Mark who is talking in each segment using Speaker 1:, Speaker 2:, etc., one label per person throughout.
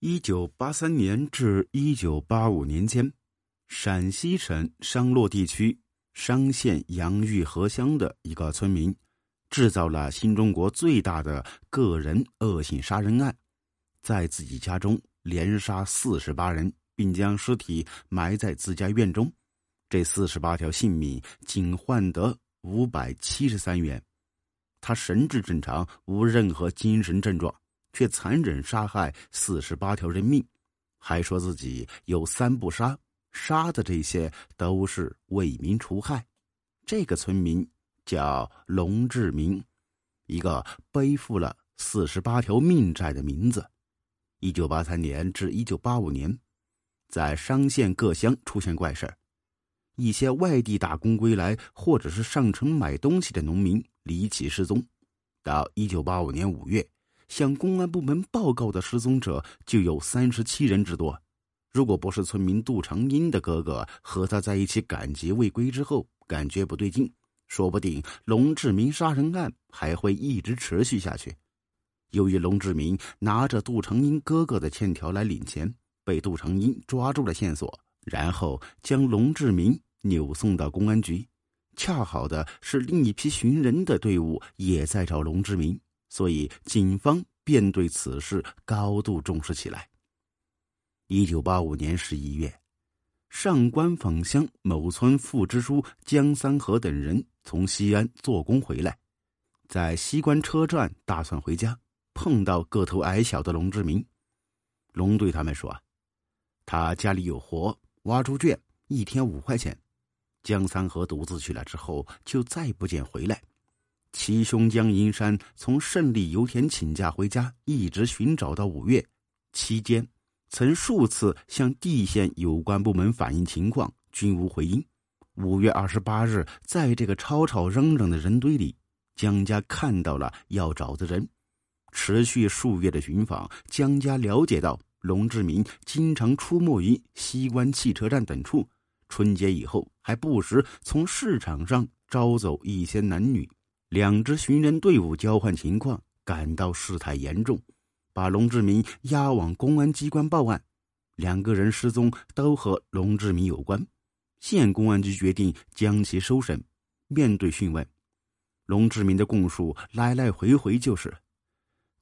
Speaker 1: 一九八三年至一九八五年间，陕西省商洛地区商县杨峪河乡的一个村民，制造了新中国最大的个人恶性杀人案，在自己家中连杀四十八人，并将尸体埋在自家院中。这四十八条性命仅换得五百七十三元。他神志正常，无任何精神症状。却残忍杀害四十八条人命，还说自己有三不杀，杀的这些都是为民除害。这个村民叫龙志明，一个背负了四十八条命债的名字。一九八三年至一九八五年，在商县各乡出现怪事一些外地打工归来或者是上城买东西的农民离奇失踪。到一九八五年五月。向公安部门报告的失踪者就有三十七人之多。如果不是村民杜长英的哥哥和他在一起赶集未归之后感觉不对劲，说不定龙志明杀人案还会一直持续下去。由于龙志明拿着杜长英哥哥的欠条来领钱，被杜长英抓住了线索，然后将龙志明扭送到公安局。恰好的是，另一批寻人的队伍也在找龙志明。所以，警方便对此事高度重视起来。一九八五年十一月，上官坊乡某村副支书江三河等人从西安做工回来，在西关车站打算回家，碰到个头矮小的龙志明。龙对他们说：“他家里有活，挖猪圈，一天五块钱。”江三河独自去了之后，就再不见回来。其兄江银山从胜利油田请假回家，一直寻找到五月，期间曾数次向地县有关部门反映情况，均无回音。五月二十八日，在这个吵吵嚷嚷的人堆里，江家看到了要找的人。持续数月的寻访，江家了解到龙志明经常出没于西关汽车站等处，春节以后还不时从市场上招走一些男女。两支寻人队伍交换情况，感到事态严重，把龙志明押往公安机关报案。两个人失踪都和龙志明有关，县公安局决定将其收审。面对讯问，龙志明的供述来来回回就是：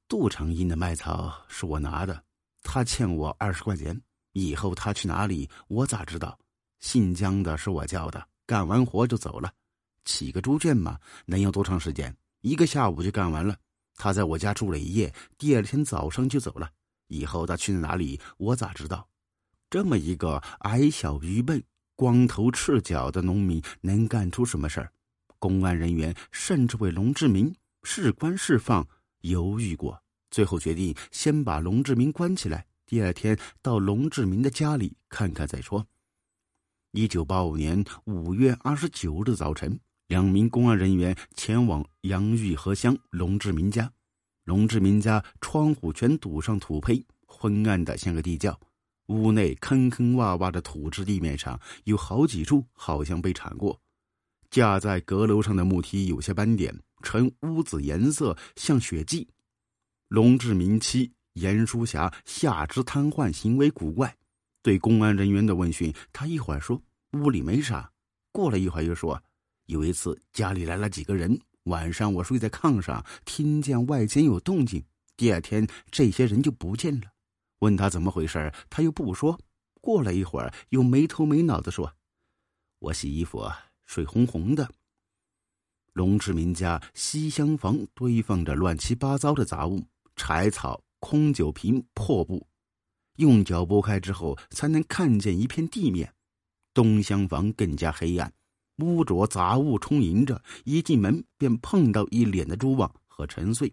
Speaker 1: 杜长英的麦草是我拿的，他欠我二十块钱，以后他去哪里我咋知道？姓江的是我叫的，干完活就走了。起个猪圈嘛，能用多长时间？一个下午就干完了。他在我家住了一夜，第二天早上就走了。以后他去哪里，我咋知道？这么一个矮小愚笨、光头赤脚的农民，能干出什么事儿？公安人员甚至为龙志明是关释放犹豫过，最后决定先把龙志明关起来，第二天到龙志明的家里看看再说。一九八五年五月二十九日早晨。两名公安人员前往杨峪河乡龙志明家，龙志明家窗户全堵上土坯，昏暗的像个地窖。屋内坑坑洼洼的土质地面上有好几处好像被铲过，架在阁楼上的木梯有些斑点，呈乌紫颜色，像血迹。龙志明妻严淑霞下肢瘫痪，行为古怪。对公安人员的问讯，他一会儿说屋里没啥，过了一会儿又说。有一次家里来了几个人，晚上我睡在炕上，听见外间有动静。第二天这些人就不见了，问他怎么回事，他又不说。过了一会儿，又没头没脑的说：“我洗衣服，水红红的。”龙志明家西厢房堆放着乱七八糟的杂物，柴草、空酒瓶、破布，用脚拨开之后才能看见一片地面。东厢房更加黑暗。污浊杂物充盈着，一进门便碰到一脸的蛛网和陈碎。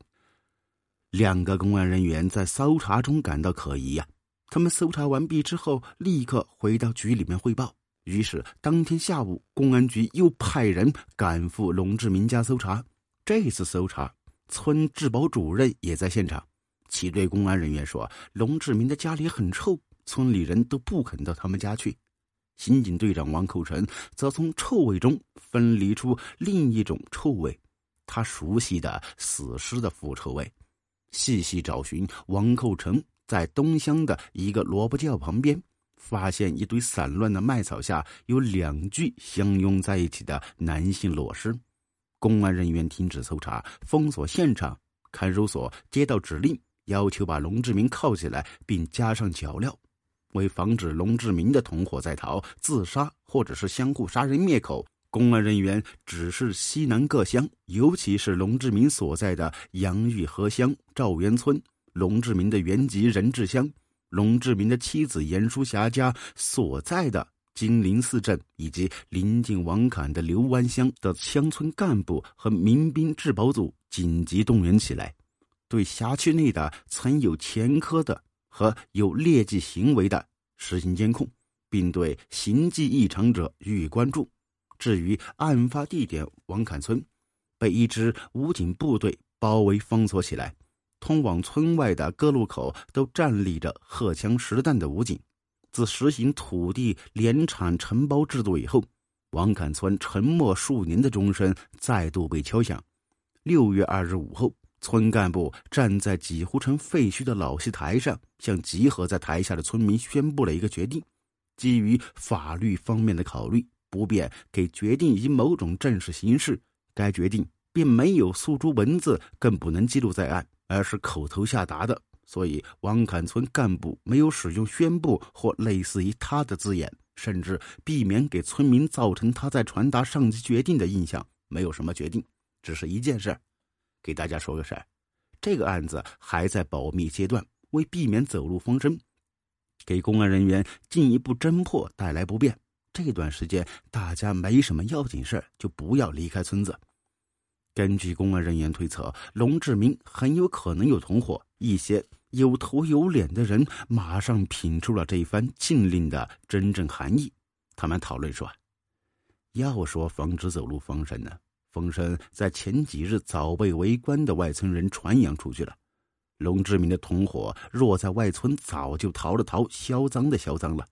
Speaker 1: 两个公安人员在搜查中感到可疑呀，他们搜查完毕之后，立刻回到局里面汇报。于是当天下午，公安局又派人赶赴龙志明家搜查。这次搜查，村治保主任也在现场。其对公安人员说：“龙志明的家里很臭，村里人都不肯到他们家去。”刑警队长王寇成则从臭味中分离出另一种臭味，他熟悉的死尸的腐臭味。细细找寻，王寇成在东乡的一个萝卜窖旁边，发现一堆散乱的麦草下有两具相拥在一起的男性裸尸。公安人员停止搜查，封锁现场。看守所接到指令，要求把龙志明铐起来，并加上脚镣。为防止龙志明的同伙在逃、自杀或者是相互杀人灭口，公安人员指示西南各乡，尤其是龙志明所在的杨峪河乡赵园村。龙志明的原籍任志乡，龙志明的妻子严淑霞家所在的金陵寺镇，以及临近王坎的刘湾乡的乡村干部和民兵治保组紧急动员起来，对辖区内的曾有前科的和有劣迹行为的实行监控，并对行迹异常者予以关注。至于案发地点王坎村，被一支武警部队包围封锁起来。通往村外的各路口都站立着荷枪实弹的武警。自实行土地联产承包制度以后，王坎村沉默数年的钟声再度被敲响。六月二日午后，村干部站在几乎成废墟的老戏台上，向集合在台下的村民宣布了一个决定：基于法律方面的考虑，不便给决定以某种正式形式。该决定并没有诉诸文字，更不能记录在案。而是口头下达的，所以王坎村干部没有使用“宣布”或类似于他的字眼，甚至避免给村民造成他在传达上级决定的印象。没有什么决定，只是一件事。给大家说个事儿，这个案子还在保密阶段，为避免走漏风声，给公安人员进一步侦破带来不便，这段时间大家没什么要紧事就不要离开村子。根据公安人员推测，龙志明很有可能有同伙。一些有头有脸的人马上品出了这番禁令的真正含义。他们讨论说：“要说防止走漏风声呢，风声在前几日早被围观的外村人传扬出去了。龙志明的同伙若在外村，早就逃了逃，销赃的销赃了。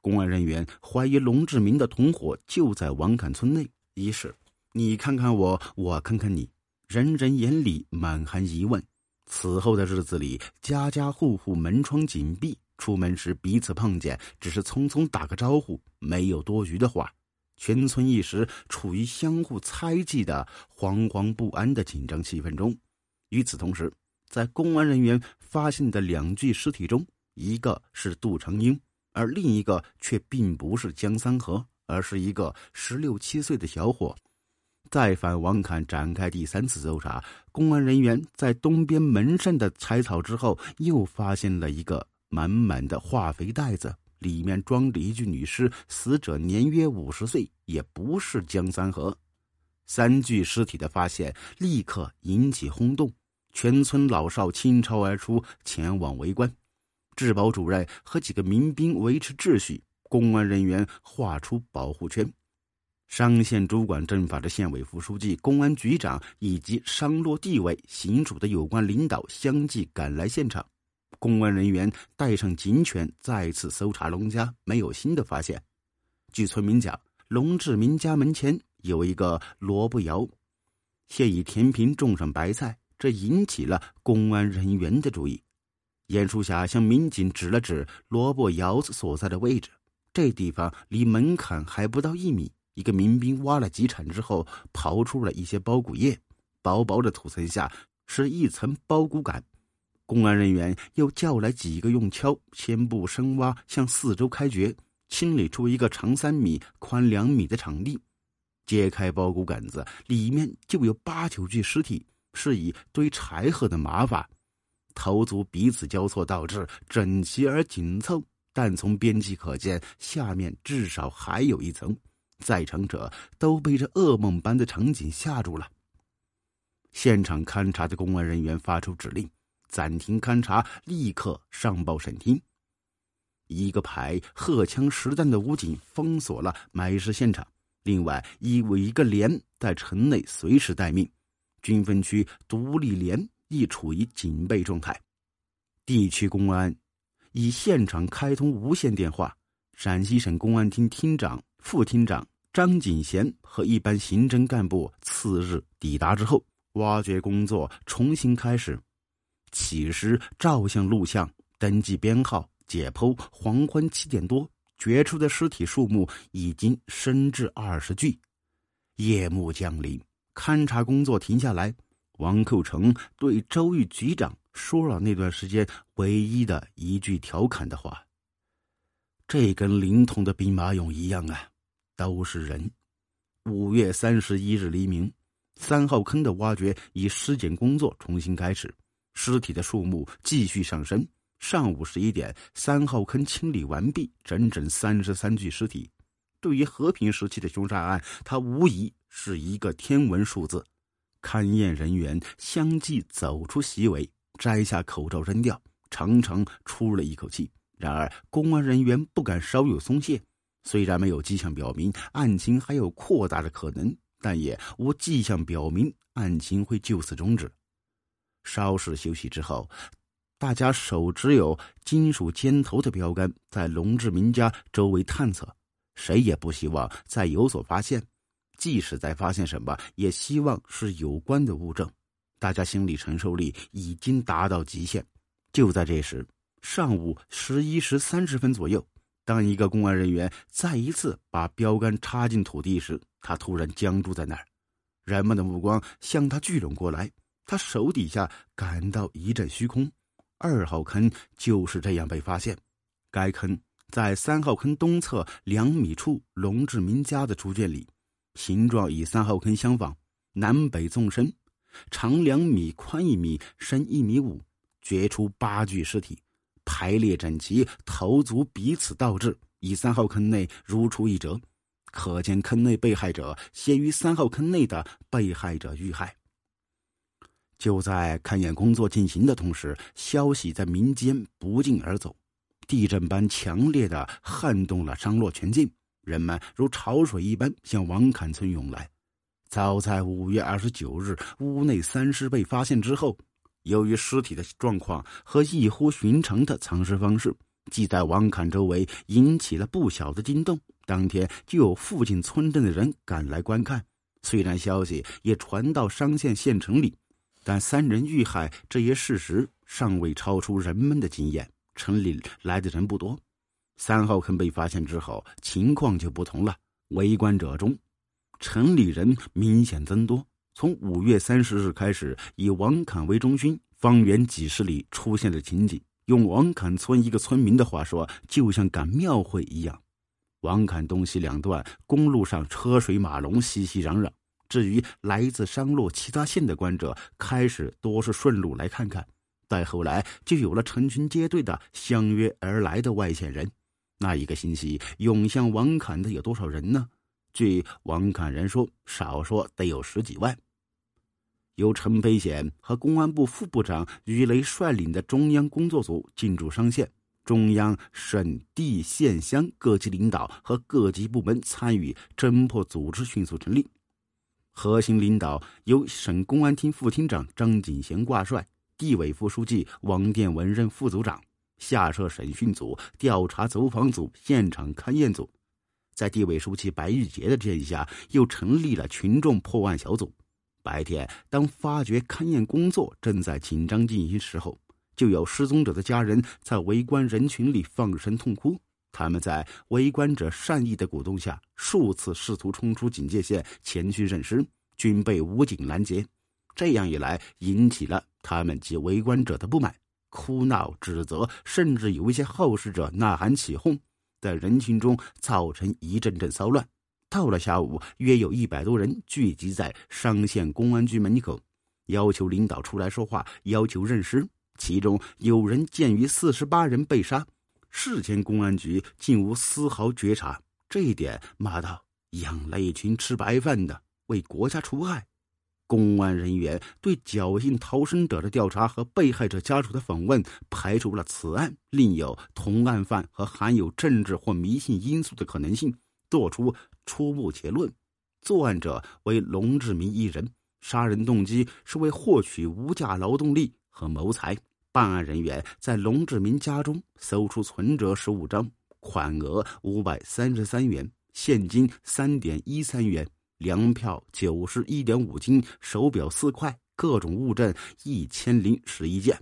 Speaker 1: 公安人员怀疑龙志明的同伙就在王坎村内，一是。”你看看我，我看看你，人人眼里满含疑问。此后的日子里，家家户户门窗紧闭，出门时彼此碰见，只是匆匆打个招呼，没有多余的话。全村一时处于相互猜忌的惶惶不安的紧张气氛中。与此同时，在公安人员发现的两具尸体中，一个是杜成英，而另一个却并不是江三河，而是一个十六七岁的小伙。再返王坎展开第三次搜查，公安人员在东边门上的柴草之后，又发现了一个满满的化肥袋子，里面装着一具女尸，死者年约五十岁，也不是江三河。三具尸体的发现立刻引起轰动，全村老少倾巢而出，前往围观。治保主任和几个民兵维持秩序，公安人员画出保护圈。商县主管政法的县委副书记、公安局长以及商洛地委、行署的有关领导相继赶来现场。公安人员带上警犬，再次搜查龙家，没有新的发现。据村民讲，龙志明家门前有一个萝卜窑，现已填平，种上白菜，这引起了公安人员的注意。严淑霞向民警指了指萝卜窑子所在的位置，这地方离门槛还不到一米。一个民兵挖了几铲之后，刨出了一些苞谷叶，薄薄的土层下是一层包谷杆。公安人员又叫来几个用锹，先步深挖，向四周开掘，清理出一个长三米、宽两米的场地。揭开包谷杆子，里面就有八九具尸体，是以堆柴禾的麻法，头足彼此交错，导致整齐而紧凑。但从边际可见，下面至少还有一层。在场者都被这噩梦般的场景吓住了。现场勘查的公安人员发出指令，暂停勘查，立刻上报审厅。一个排荷枪实弹的武警封锁了埋尸现场，另外一五一个连在城内随时待命，军分区独立连亦处于警备状态。地区公安以现场开通无线电话，陕西省公安厅厅长。副厅长张景贤和一般刑侦干部次日抵达之后，挖掘工作重新开始，起尸、照相、录像、登记编号、解剖，黄昏七点多，掘出的尸体数目已经升至二十具。夜幕降临，勘察工作停下来。王寇成对周玉局长说了那段时间唯一的一句调侃的话：“这跟灵通的兵马俑一样啊，都是人。”五月三十一日黎明，三号坑的挖掘以尸检工作重新开始，尸体的数目继续上升。上午十一点，三号坑清理完毕，整整三十三具尸体。对于和平时期的凶杀案，它无疑是一个天文数字。勘验人员相继走出席位，摘下口罩扔掉，长长出了一口气。然而，公安人员不敢稍有松懈。虽然没有迹象表明案情还有扩大的可能，但也无迹象表明案情会就此终止。稍事休息之后，大家手持有金属尖头的标杆，在龙志明家周围探测。谁也不希望再有所发现。即使再发现什么，也希望是有关的物证。大家心理承受力已经达到极限。就在这时，上午十一时三十分左右，当一个公安人员再一次把标杆插进土地时，他突然僵住在那儿。人们的目光向他聚拢过来，他手底下感到一阵虚空。二号坑就是这样被发现。该坑在三号坑东侧两米处龙志明家的猪圈里。形状与三号坑相仿，南北纵深，长两米，宽一米，深一米五。掘出八具尸体，排列整齐，头足彼此倒置，以三号坑内如出一辙。可见坑内被害者先于三号坑内的被害者遇害。就在勘验工作进行的同时，消息在民间不胫而走，地震般强烈的撼动了商洛全境。人们如潮水一般向王坎村涌来。早在五月二十九日，屋内三尸被发现之后，由于尸体的状况和异乎寻常的藏尸方式，即在王坎周围引起了不小的惊动。当天就有附近村镇的人赶来观看。虽然消息也传到商县县城里，但三人遇害这一事实尚未超出人们的经验。城里来的人不多。三号坑被发现之后，情况就不同了。围观者中，城里人明显增多。从五月三十日开始，以王坎为中心，方圆几十里出现的情景，用王坎村一个村民的话说，就像赶庙会一样。王坎东西两段公路上车水马龙，熙熙攘攘。至于来自商洛其他县的观者，开始多是顺路来看看，再后来就有了成群结队的相约而来的外县人。那一个星期涌向王侃的有多少人呢？据王侃人说，少说得有十几万。由陈培显和公安部副部长于雷率领的中央工作组进驻商县，中央、省、地、县乡各级领导和各级部门参与侦破组织迅速成立。核心领导由省公安厅副厅长张景贤挂帅，地委副书记王殿文任副组长。下设审讯组、调查走访组、现场勘验组，在地委书记白玉杰的建议下，又成立了群众破案小组。白天，当发掘勘验工作正在紧张进行时候，就有失踪者的家人在围观人群里放声痛哭。他们在围观者善意的鼓动下，数次试图冲出警戒线前去认尸，均被武警拦截。这样一来，引起了他们及围观者的不满。哭闹、指责，甚至有一些好事者呐喊起哄，在人群中造成一阵阵骚乱。到了下午，约有一百多人聚集在商县公安局门口，要求领导出来说话，要求认尸。其中有人鉴于四十八人被杀，事前公安局竟无丝毫觉察，这一点骂道：“养了一群吃白饭的，为国家除害。”公安人员对侥幸逃生者的调查和被害者家属的访问，排除了此案另有同案犯和含有政治或迷信因素的可能性，作出初步结论：作案者为龙志明一人，杀人动机是为获取无价劳动力和谋财。办案人员在龙志明家中搜出存折十五张，款额五百三十三元，现金三点一三元。粮票九十一点五斤，手表四块，各种物证一千零十一件。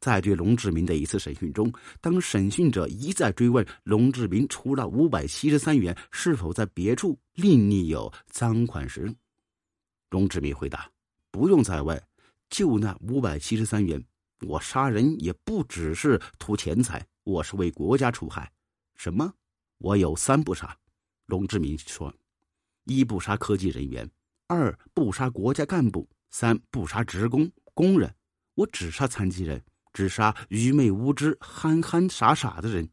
Speaker 1: 在对龙志民的一次审讯中，当审讯者一再追问龙志民除了五百七十三元是否在别处另立有赃款时，龙志民回答：“不用再问，就那五百七十三元，我杀人也不只是图钱财，我是为国家除害。什么？我有三不杀。”龙志民说：“一不杀科技人员，二不杀国家干部，三不杀职工工人，我只杀残疾人。”只杀愚昧无知、憨憨傻傻的人。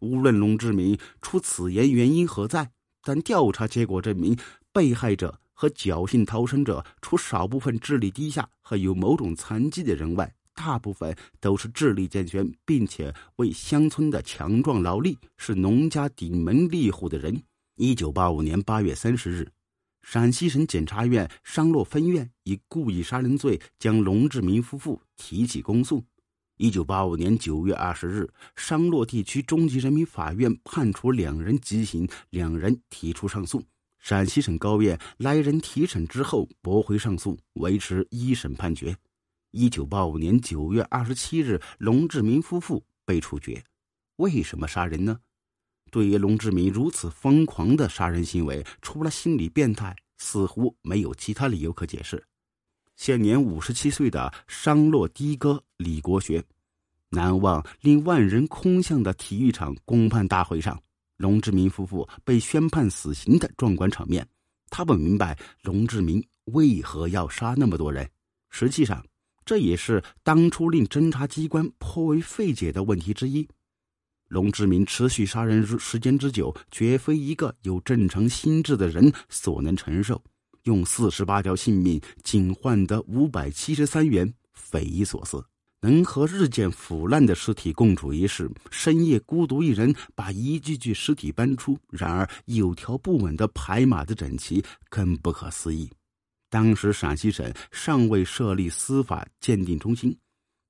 Speaker 1: 无论龙志民出此言原因何在，但调查结果证明，被害者和侥幸逃生者，除少部分智力低下和有某种残疾的人外，大部分都是智力健全，并且为乡村的强壮劳力，是农家顶门立户的人。一九八五年八月三十日。陕西省检察院商洛分院以故意杀人罪将龙志民夫妇提起公诉。一九八五年九月二十日，商洛地区中级人民法院判处两人极刑，两人提出上诉。陕西省高院来人提审之后驳回上诉，维持一审判决。一九八五年九月二十七日，龙志民夫妇被处决。为什么杀人呢？对于龙志民如此疯狂的杀人行为，除了心理变态，似乎没有其他理由可解释。现年五十七岁的商洛的哥李国学，难忘令万人空巷的体育场公判大会上，龙志民夫妇被宣判死刑的壮观场面。他不明白龙志民为何要杀那么多人。实际上，这也是当初令侦查机关颇为费解的问题之一。龙志民持续杀人时间之久，绝非一个有正常心智的人所能承受。用四十八条性命，仅换得五百七十三元，匪夷所思。能和日渐腐烂的尸体共处一室，深夜孤独一人把一具具尸体搬出，然而有条不紊的排码的整齐，更不可思议。当时陕西省尚未设立司法鉴定中心，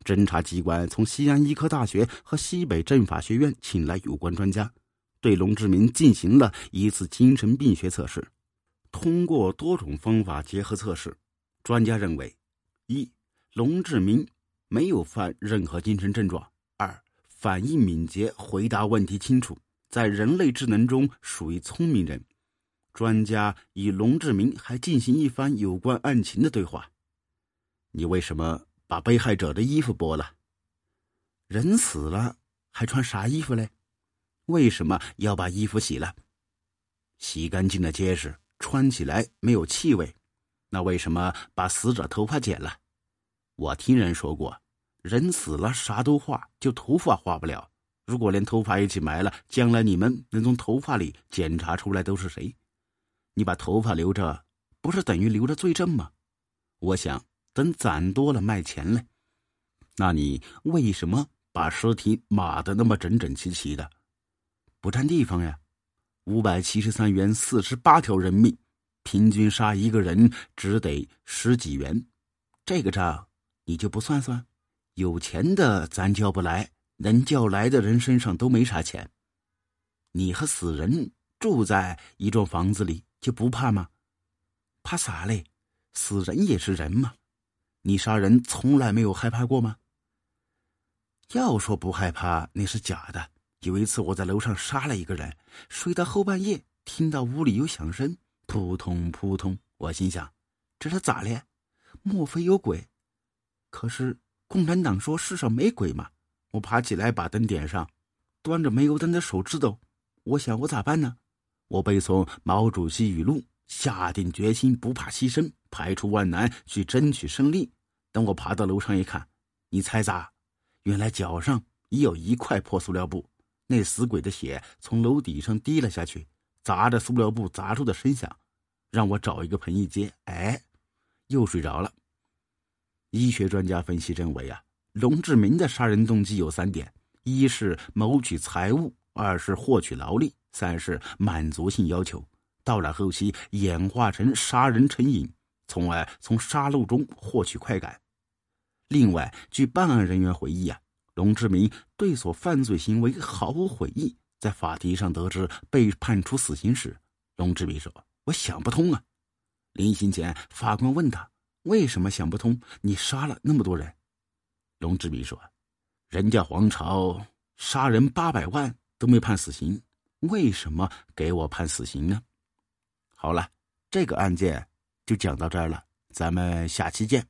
Speaker 1: 侦查机关从西安医科大学和西北政法学院请来有关专家，对龙志民进行了一次精神病学测试。通过多种方法结合测试，专家认为：一、龙志民没有犯任何精神症状；二、反应敏捷，回答问题清楚，在人类智能中属于聪明人。专家与龙志明还进行一番有关案情的对话：“你为什么把被害者的衣服剥了？人死了还穿啥衣服嘞？为什么要把衣服洗了？洗干净了结实。”穿起来没有气味，那为什么把死者头发剪了？我听人说过，人死了啥都化，就头发化不了。如果连头发一起埋了，将来你们能从头发里检查出来都是谁？你把头发留着，不是等于留着罪证吗？我想等攒多了卖钱嘞。那你为什么把尸体码的那么整整齐齐的？不占地方呀。五百七十三元，四十八条人命，平均杀一个人只得十几元，这个账你就不算算？有钱的咱叫不来，能叫来的人身上都没啥钱。你和死人住在一幢房子里就不怕吗？怕啥嘞？死人也是人嘛。你杀人从来没有害怕过吗？要说不害怕，那是假的。有一次，我在楼上杀了一个人，睡到后半夜，听到屋里有响声，扑通扑通。我心想，这是咋了？莫非有鬼？可是共产党说世上没鬼嘛。我爬起来把灯点上，端着煤油灯的手指头，我想我咋办呢？我背诵毛主席语录，下定决心不怕牺牲，排除万难去争取胜利。等我爬到楼上一看，你猜咋？原来脚上已有一块破塑料布。那死鬼的血从楼底上滴了下去，砸着塑料布砸出的声响，让我找一个盆一接，哎，又睡着了。医学专家分析认为啊，龙志明的杀人动机有三点：一是谋取财物，二是获取劳力，三是满足性要求。到了后期，演化成杀人成瘾，从而从杀戮中获取快感。另外，据办案人员回忆啊。龙志明对所犯罪行为毫无悔意。在法庭上得知被判处死刑时，龙志明说：“我想不通啊。”临刑前，法官问他：“为什么想不通？你杀了那么多人？”龙志明说：“人家皇朝杀人八百万都没判死刑，为什么给我判死刑呢？好了，这个案件就讲到这儿了，咱们下期见。